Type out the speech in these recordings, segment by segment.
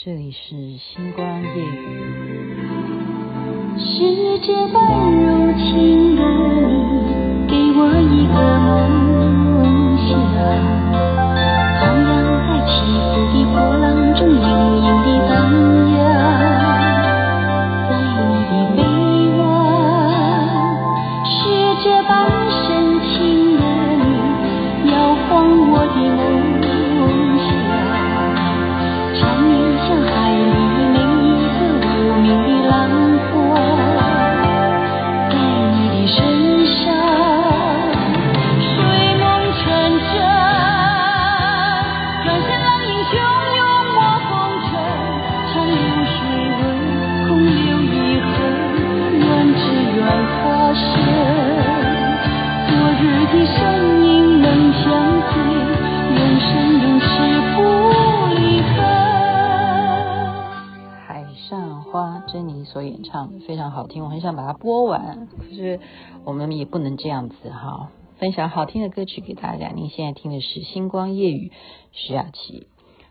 这里是星光夜雨。是这般柔情的你，给我一个我很想把它播完，可是我们也不能这样子哈。分享好听的歌曲给大家，您现在听的是《星光夜语》，徐雅琪。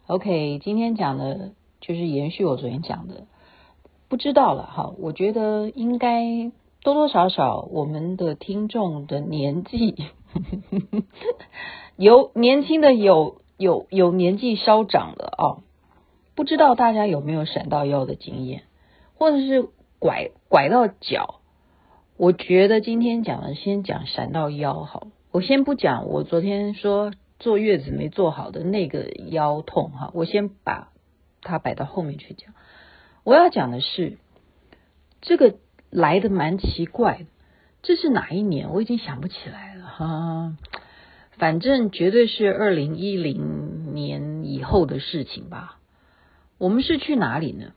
OK，今天讲的就是延续我昨天讲的，不知道了哈。我觉得应该多多少少我们的听众的年纪有年轻的有有有年纪稍长的哦，不知道大家有没有闪到腰的经验？或者是拐拐到脚，我觉得今天讲的先讲闪到腰好。我先不讲我昨天说坐月子没坐好的那个腰痛哈，我先把它摆到后面去讲。我要讲的是这个来的蛮奇怪的，这是哪一年？我已经想不起来了哈。反正绝对是二零一零年以后的事情吧。我们是去哪里呢？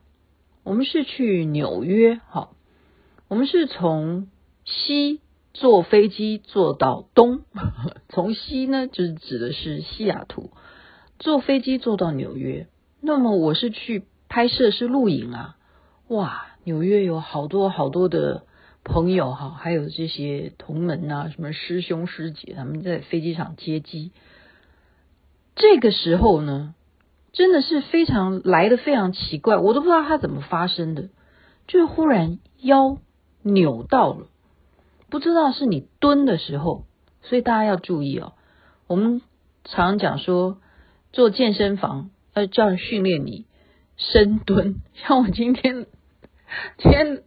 我们是去纽约，好，我们是从西坐飞机坐到东，从西呢就是指的是西雅图，坐飞机坐到纽约。那么我是去拍摄，是录影啊，哇，纽约有好多好多的朋友哈，还有这些同门啊，什么师兄师姐，他们在飞机场接机。这个时候呢。真的是非常来的非常奇怪，我都不知道它怎么发生的，就是忽然腰扭到了，不知道是你蹲的时候，所以大家要注意哦。我们常讲说做健身房要叫人训练你深蹲，像我今天今天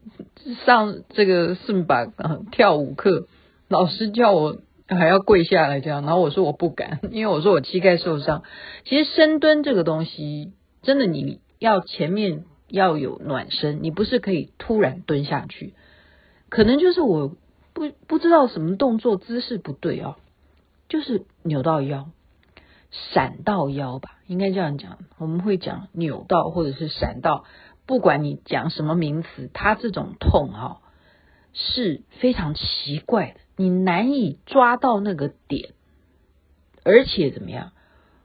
上这个顺把跳舞课，老师叫我。还要跪下来这样，然后我说我不敢，因为我说我膝盖受伤。其实深蹲这个东西，真的你要前面要有暖身，你不是可以突然蹲下去。可能就是我不不知道什么动作姿势不对哦，就是扭到腰，闪到腰吧，应该这样讲。我们会讲扭到或者是闪到，不管你讲什么名词，它这种痛哈是非常奇怪的。你难以抓到那个点，而且怎么样？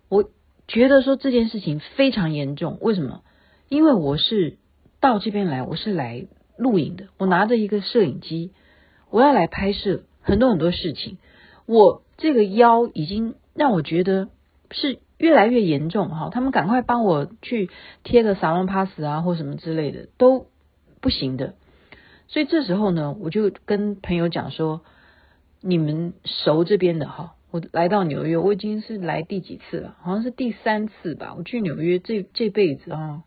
我觉得说这件事情非常严重。为什么？因为我是到这边来，我是来录影的。我拿着一个摄影机，我要来拍摄很多很多事情。我这个腰已经让我觉得是越来越严重哈。他们赶快帮我去贴个沙龙 pass 啊，或什么之类的都不行的。所以这时候呢，我就跟朋友讲说。你们熟这边的哈，我来到纽约，我已经是来第几次了？好像是第三次吧。我去纽约这这辈子啊，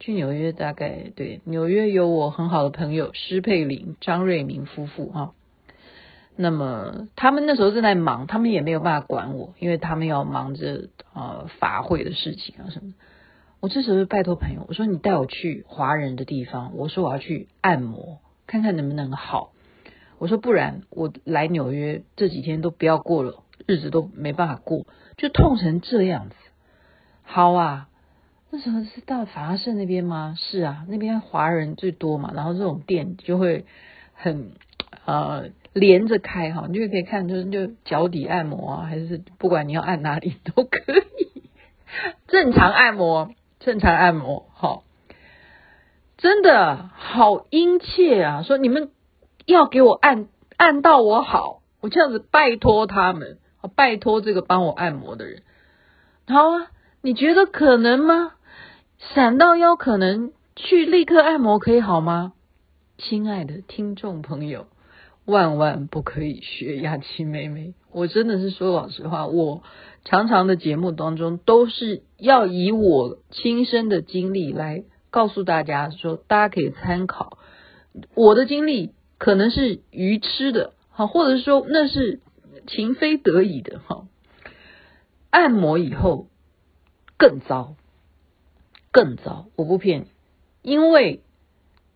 去纽约大概对纽约有我很好的朋友施佩林、张瑞明夫妇哈。那么他们那时候正在忙，他们也没有办法管我，因为他们要忙着呃法会的事情啊什么。我这时候就拜托朋友，我说你带我去华人的地方，我说我要去按摩，看看能不能好。我说不然我来纽约这几天都不要过了，日子都没办法过，就痛成这样子。好啊，那时候是到法拉盛那边吗？是啊，那边华人最多嘛，然后这种店就会很呃连着开哈，你就可以看就是就脚底按摩啊，还是不管你要按哪里都可以，正常按摩，正常按摩，好，真的好殷切啊，说你们。要给我按按到我好，我这样子拜托他们，拜托这个帮我按摩的人。好啊，你觉得可能吗？闪到腰可能去立刻按摩可以好吗？亲爱的听众朋友，万万不可以学雅琪妹妹。我真的是说老实话，我常常的节目当中都是要以我亲身的经历来告诉大家说，大家可以参考。我的经历可能是愚痴的，哈，或者说那是情非得已的，哈。按摩以后更糟，更糟，我不骗你，因为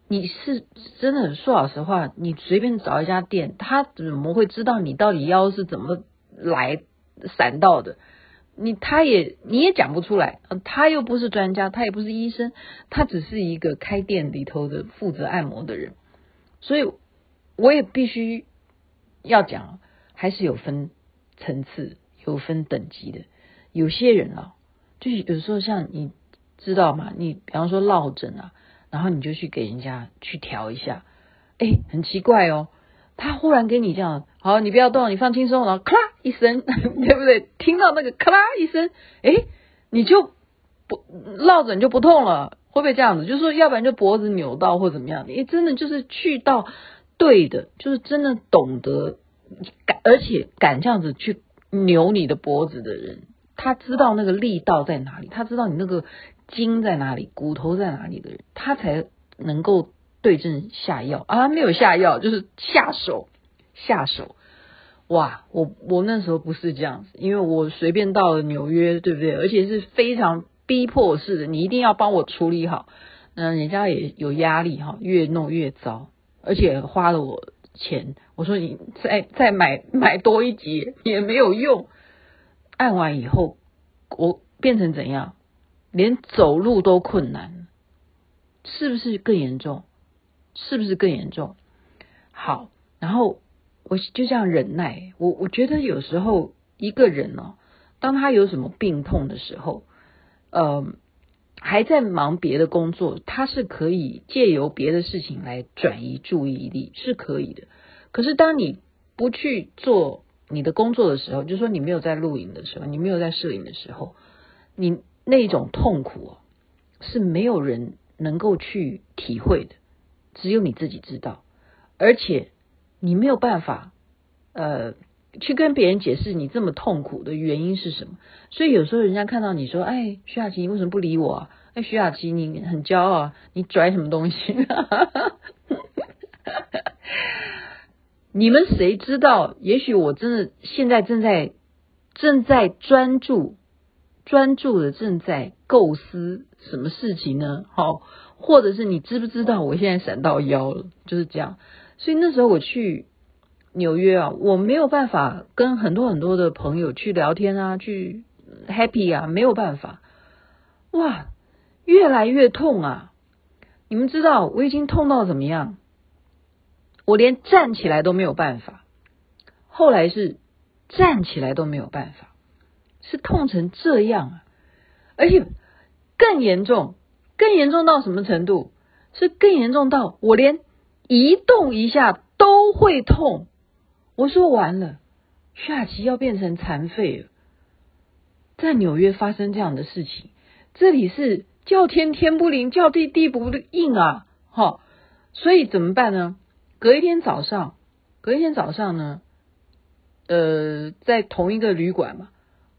你是真的说老实话，你随便找一家店，他怎么会知道你到底腰是怎么来闪到的？你他也你也讲不出来，他又不是专家，他也不是医生，他只是一个开店里头的负责按摩的人，所以我也必须要讲，还是有分层次。有分等级的，有些人啊，就是有时候像你知道吗？你比方说落枕啊，然后你就去给人家去调一下，哎，很奇怪哦，他忽然给你这样，好，你不要动，你放轻松，然后咔啦一声，对不对？听到那个咔啦一声，哎，你就不落枕就不痛了，会不会这样子？就是说，要不然就脖子扭到或怎么样？你真的就是去到对的，就是真的懂得敢，而且敢这样子去。扭你的脖子的人，他知道那个力道在哪里，他知道你那个筋在哪里，骨头在哪里的人，他才能够对症下药啊！没有下药，就是下手下手。哇，我我那时候不是这样子，因为我随便到了纽约，对不对？而且是非常逼迫式的，你一定要帮我处理好。嗯，人家也有压力哈，越弄越糟，而且花了我。钱，我说你再再买买多一集也没有用。按完以后，我变成怎样？连走路都困难，是不是更严重？是不是更严重？好，然后我就这样忍耐。我我觉得有时候一个人、哦，当他有什么病痛的时候，呃，还在忙别的工作，他是可以借由别的事情来转移注意力，是可以的。可是当你不去做你的工作的时候，就说你没有在录影的时候，你没有在摄影的时候，你那种痛苦是没有人能够去体会的，只有你自己知道，而且你没有办法，呃。去跟别人解释你这么痛苦的原因是什么？所以有时候人家看到你说：“哎，徐雅琪，你为什么不理我啊？”哎，徐雅琪，你很骄傲啊，你拽什么东西？你们谁知道？也许我真的现在正在正在专注专注的正在构思什么事情呢？好，或者是你知不知道我现在闪到腰了？就是这样。所以那时候我去。纽约啊，我没有办法跟很多很多的朋友去聊天啊，去 happy 啊，没有办法。哇，越来越痛啊！你们知道我已经痛到怎么样？我连站起来都没有办法。后来是站起来都没有办法，是痛成这样啊！而且更严重，更严重到什么程度？是更严重到我连移动一下都会痛。我说完了，下棋要变成残废了。在纽约发生这样的事情，这里是叫天天不灵，叫地地不应啊！哈，所以怎么办呢？隔一天早上，隔一天早上呢，呃，在同一个旅馆嘛，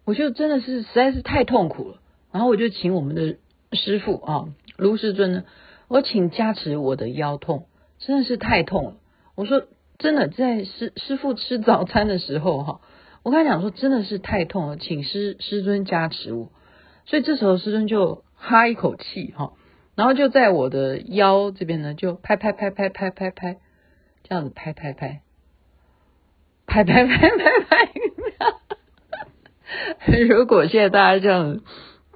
我就真的是实在是太痛苦了，然后我就请我们的师傅啊，卢师尊呢，我请加持我的腰痛，真的是太痛了。我说。真的在师师傅吃早餐的时候哈，我跟他讲说真的是太痛了，请师师尊加持我。所以这时候师尊就哈一口气哈，然后就在我的腰这边呢，就拍拍拍拍拍拍拍，这样子拍拍拍，拍拍拍拍拍。如果现在大家这样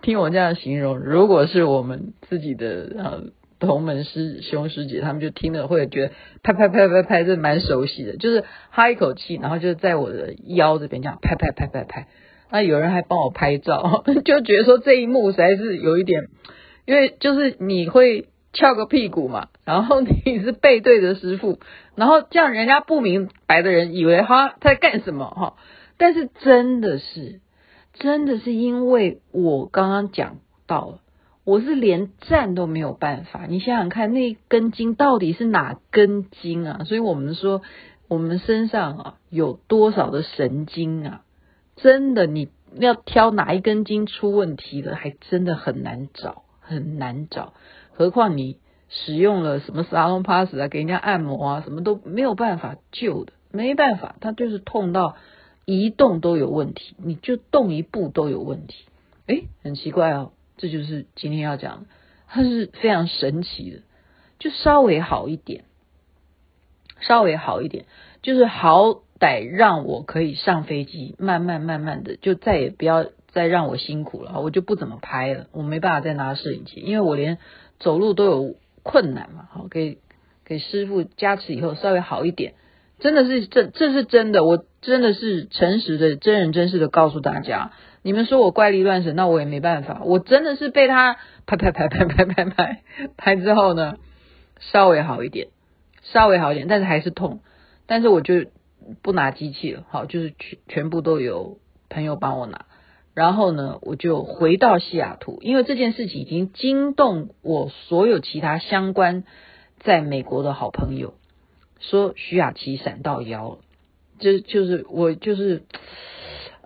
听我这样形容，如果是我们自己的同门师兄师姐，他们就听了会觉得拍拍拍拍拍，这蛮熟悉的，就是哈一口气，然后就在我的腰这边这样拍拍拍拍拍。那有人还帮我拍照，就觉得说这一幕实在是有一点，因为就是你会翘个屁股嘛，然后你是背对着师傅，然后这样人家不明白的人以为他在干什么哈，但是真的是真的是因为我刚刚讲到了。我是连站都没有办法。你想想看，那根筋到底是哪根筋啊？所以我们说，我们身上啊有多少的神经啊？真的，你要挑哪一根筋出问题的，还真的很难找，很难找。何况你使用了什么沙龙 pass 啊，给人家按摩啊，什么都没有办法救的，没办法，它就是痛到移动都有问题，你就动一步都有问题。诶，很奇怪哦。这就是今天要讲的，它是非常神奇的，就稍微好一点，稍微好一点，就是好歹让我可以上飞机，慢慢慢慢的，就再也不要再让我辛苦了，我就不怎么拍了，我没办法再拿摄影机，因为我连走路都有困难嘛。好，给给师傅加持以后稍微好一点，真的是这这是真的，我真的是诚实的、真人真事的告诉大家。你们说我怪力乱神，那我也没办法。我真的是被他拍拍拍拍拍拍拍拍之后呢，稍微好一点，稍微好一点，但是还是痛。但是我就不拿机器了，好，就是全全部都有朋友帮我拿。然后呢，我就回到西雅图，因为这件事情已经惊动我所有其他相关在美国的好朋友，说徐雅琪闪到腰了，就就是我就是。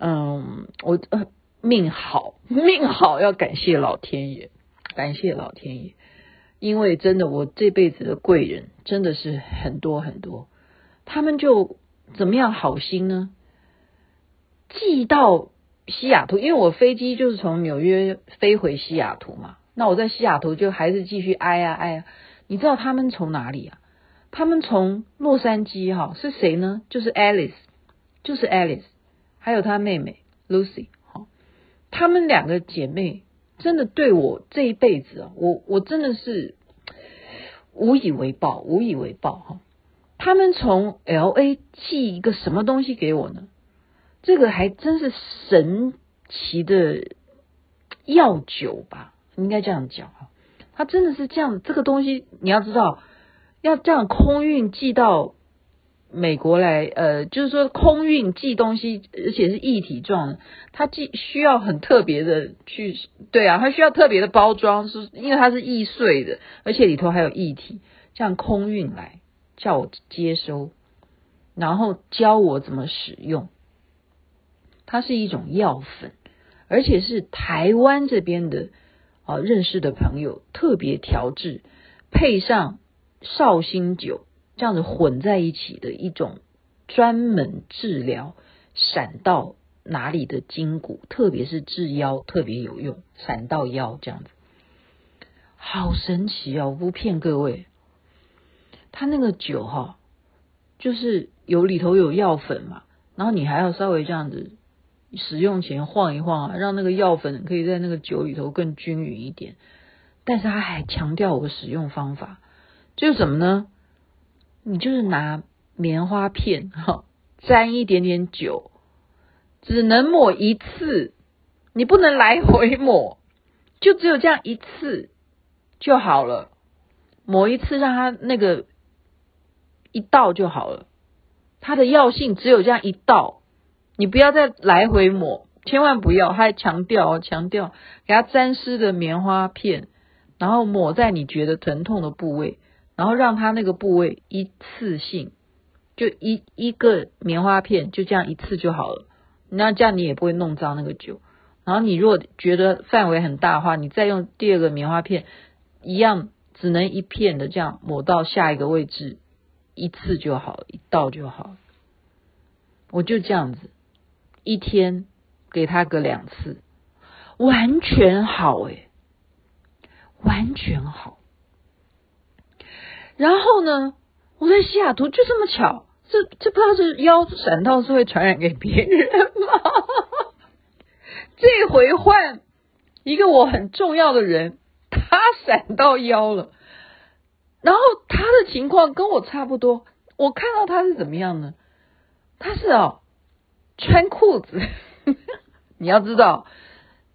嗯，我呃命好，命好，要感谢老天爷，感谢老天爷，因为真的我这辈子的贵人真的是很多很多，他们就怎么样好心呢？寄到西雅图，因为我飞机就是从纽约飞回西雅图嘛，那我在西雅图就还是继续挨啊挨啊，你知道他们从哪里啊？他们从洛杉矶哈，是谁呢？就是 Alice，就是 Alice。还有她妹妹 Lucy，好，她们两个姐妹真的对我这一辈子啊，我我真的是无以为报，无以为报哈。他们从 LA 寄一个什么东西给我呢？这个还真是神奇的药酒吧，应该这样讲哈。它真的是这样，这个东西你要知道，要这样空运寄到。美国来，呃，就是说空运寄东西，而且是液体状的，它寄需要很特别的去，对啊，它需要特别的包装，是因为它是易碎的，而且里头还有液体，这样空运来叫我接收，然后教我怎么使用。它是一种药粉，而且是台湾这边的啊认识的朋友特别调制，配上绍兴酒。这样子混在一起的一种专门治疗闪到哪里的筋骨，特别是治腰特别有用。闪到腰这样子，好神奇哦！我不骗各位，他那个酒哈，就是有里头有药粉嘛，然后你还要稍微这样子使用前晃一晃啊，让那个药粉可以在那个酒里头更均匀一点。但是他还强调我使用方法，就是什么呢？你就是拿棉花片哈，沾一点点酒，只能抹一次，你不能来回抹，就只有这样一次就好了。抹一次让它那个一道就好了，它的药性只有这样一道，你不要再来回抹，千万不要。他还强调哦强调，给它沾湿的棉花片，然后抹在你觉得疼痛的部位。然后让它那个部位一次性，就一一个棉花片，就这样一次就好了。那这样你也不会弄脏那个酒。然后你如果觉得范围很大的话，你再用第二个棉花片，一样只能一片的这样抹到下一个位置，一次就好，一倒就好。我就这样子，一天给他个两次，完全好诶，完全好。然后呢，我在西雅图就这么巧，这这不知道是腰闪到是会传染给别人吗？这回换一个我很重要的人，他闪到腰了，然后他的情况跟我差不多。我看到他是怎么样呢？他是哦，穿裤子。你要知道，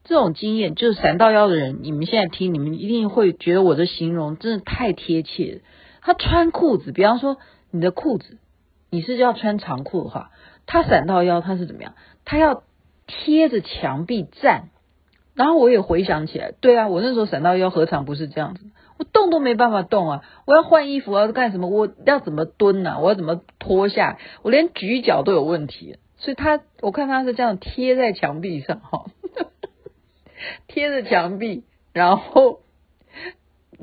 这种经验就是闪到腰的人，你们现在听，你们一定会觉得我的形容真的太贴切了。他穿裤子，比方说你的裤子，你是要穿长裤的话，他闪到腰，他是怎么样？他要贴着墙壁站，然后我也回想起来，对啊，我那时候闪到腰，何尝不是这样子？我动都没办法动啊！我要换衣服啊，干什么？我要怎么蹲啊？我要怎么脱下？我连举脚都有问题。所以他，我看他是这样贴在墙壁上，哈，贴着墙壁，然后，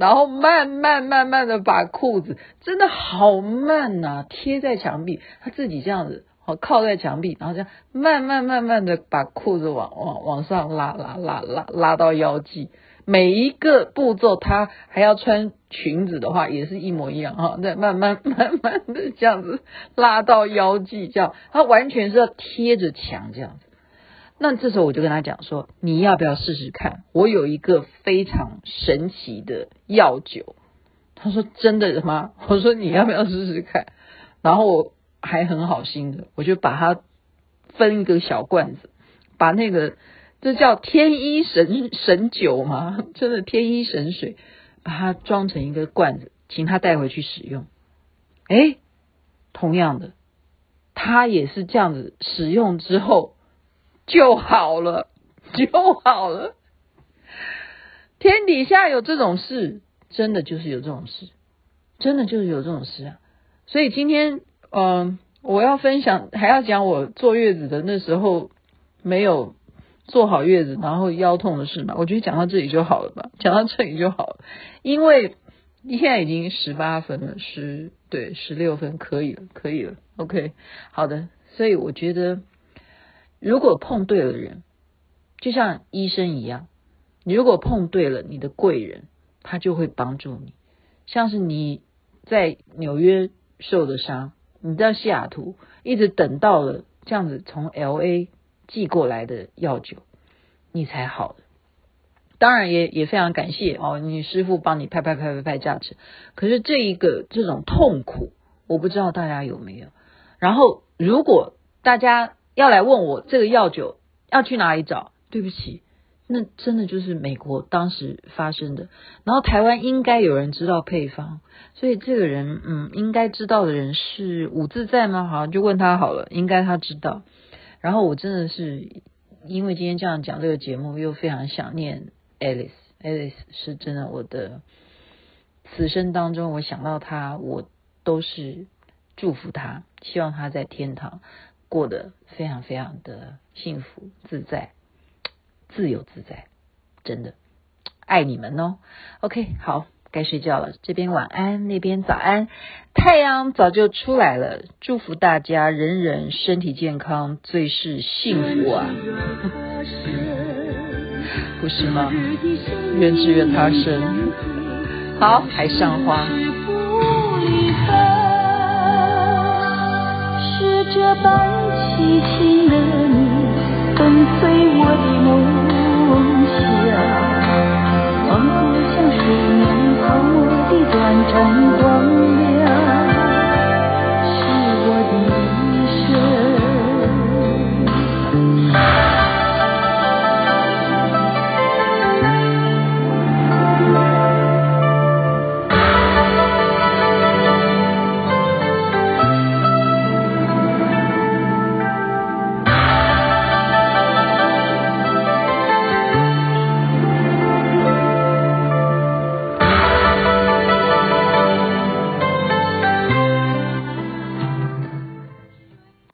然后慢慢慢慢的把裤子，真的好慢呐、贴在墙壁，他自己这样子。好，靠在墙壁，然后这样慢慢慢慢的把裤子往往往上拉拉拉拉拉到腰际，每一个步骤他还要穿裙子的话，也是一模一样哈，再慢慢慢慢的这样子拉到腰际，这样他完全是要贴着墙这样子。那这时候我就跟他讲说，你要不要试试看？我有一个非常神奇的药酒。他说真的吗？我说你要不要试试看？然后我。还很好心的，我就把它分一个小罐子，把那个这叫天一神神酒嘛，真的天一神水，把它装成一个罐子，请他带回去使用。哎，同样的，他也是这样子使用之后就好了，就好了。天底下有这种事，真的就是有这种事，真的就是有这种事啊！所以今天。嗯，我要分享，还要讲我坐月子的那时候没有坐好月子，然后腰痛的事嘛。我觉得讲到这里就好了吧，讲到这里就好了，因为你现在已经十八分了，十对十六分可以了，可以了。OK，好的。所以我觉得，如果碰对了人，就像医生一样，你如果碰对了你的贵人，他就会帮助你。像是你在纽约受的伤。你到西雅图，一直等到了这样子从 LA 寄过来的药酒，你才好的。当然也也非常感谢哦，你师傅帮你拍拍拍拍拍价值。可是这一个这种痛苦，我不知道大家有没有。然后如果大家要来问我这个药酒要去哪里找，对不起。那真的就是美国当时发生的，然后台湾应该有人知道配方，所以这个人，嗯，应该知道的人是伍自在吗？好像，就问他好了，应该他知道。然后我真的是因为今天这样讲这个节目，又非常想念 Alice，Alice 是真的我的此生当中，我想到他，我都是祝福他，希望他在天堂过得非常非常的幸福自在。自由自在，真的爱你们哦。OK，好，该睡觉了。这边晚安，那边早安。太阳早就出来了，祝福大家人人身体健康，最是幸福啊！不是吗？愿只愿他生。好，海上花。是这般轻轻的你粉碎我的梦想。仿佛像水面泡沫的短暂。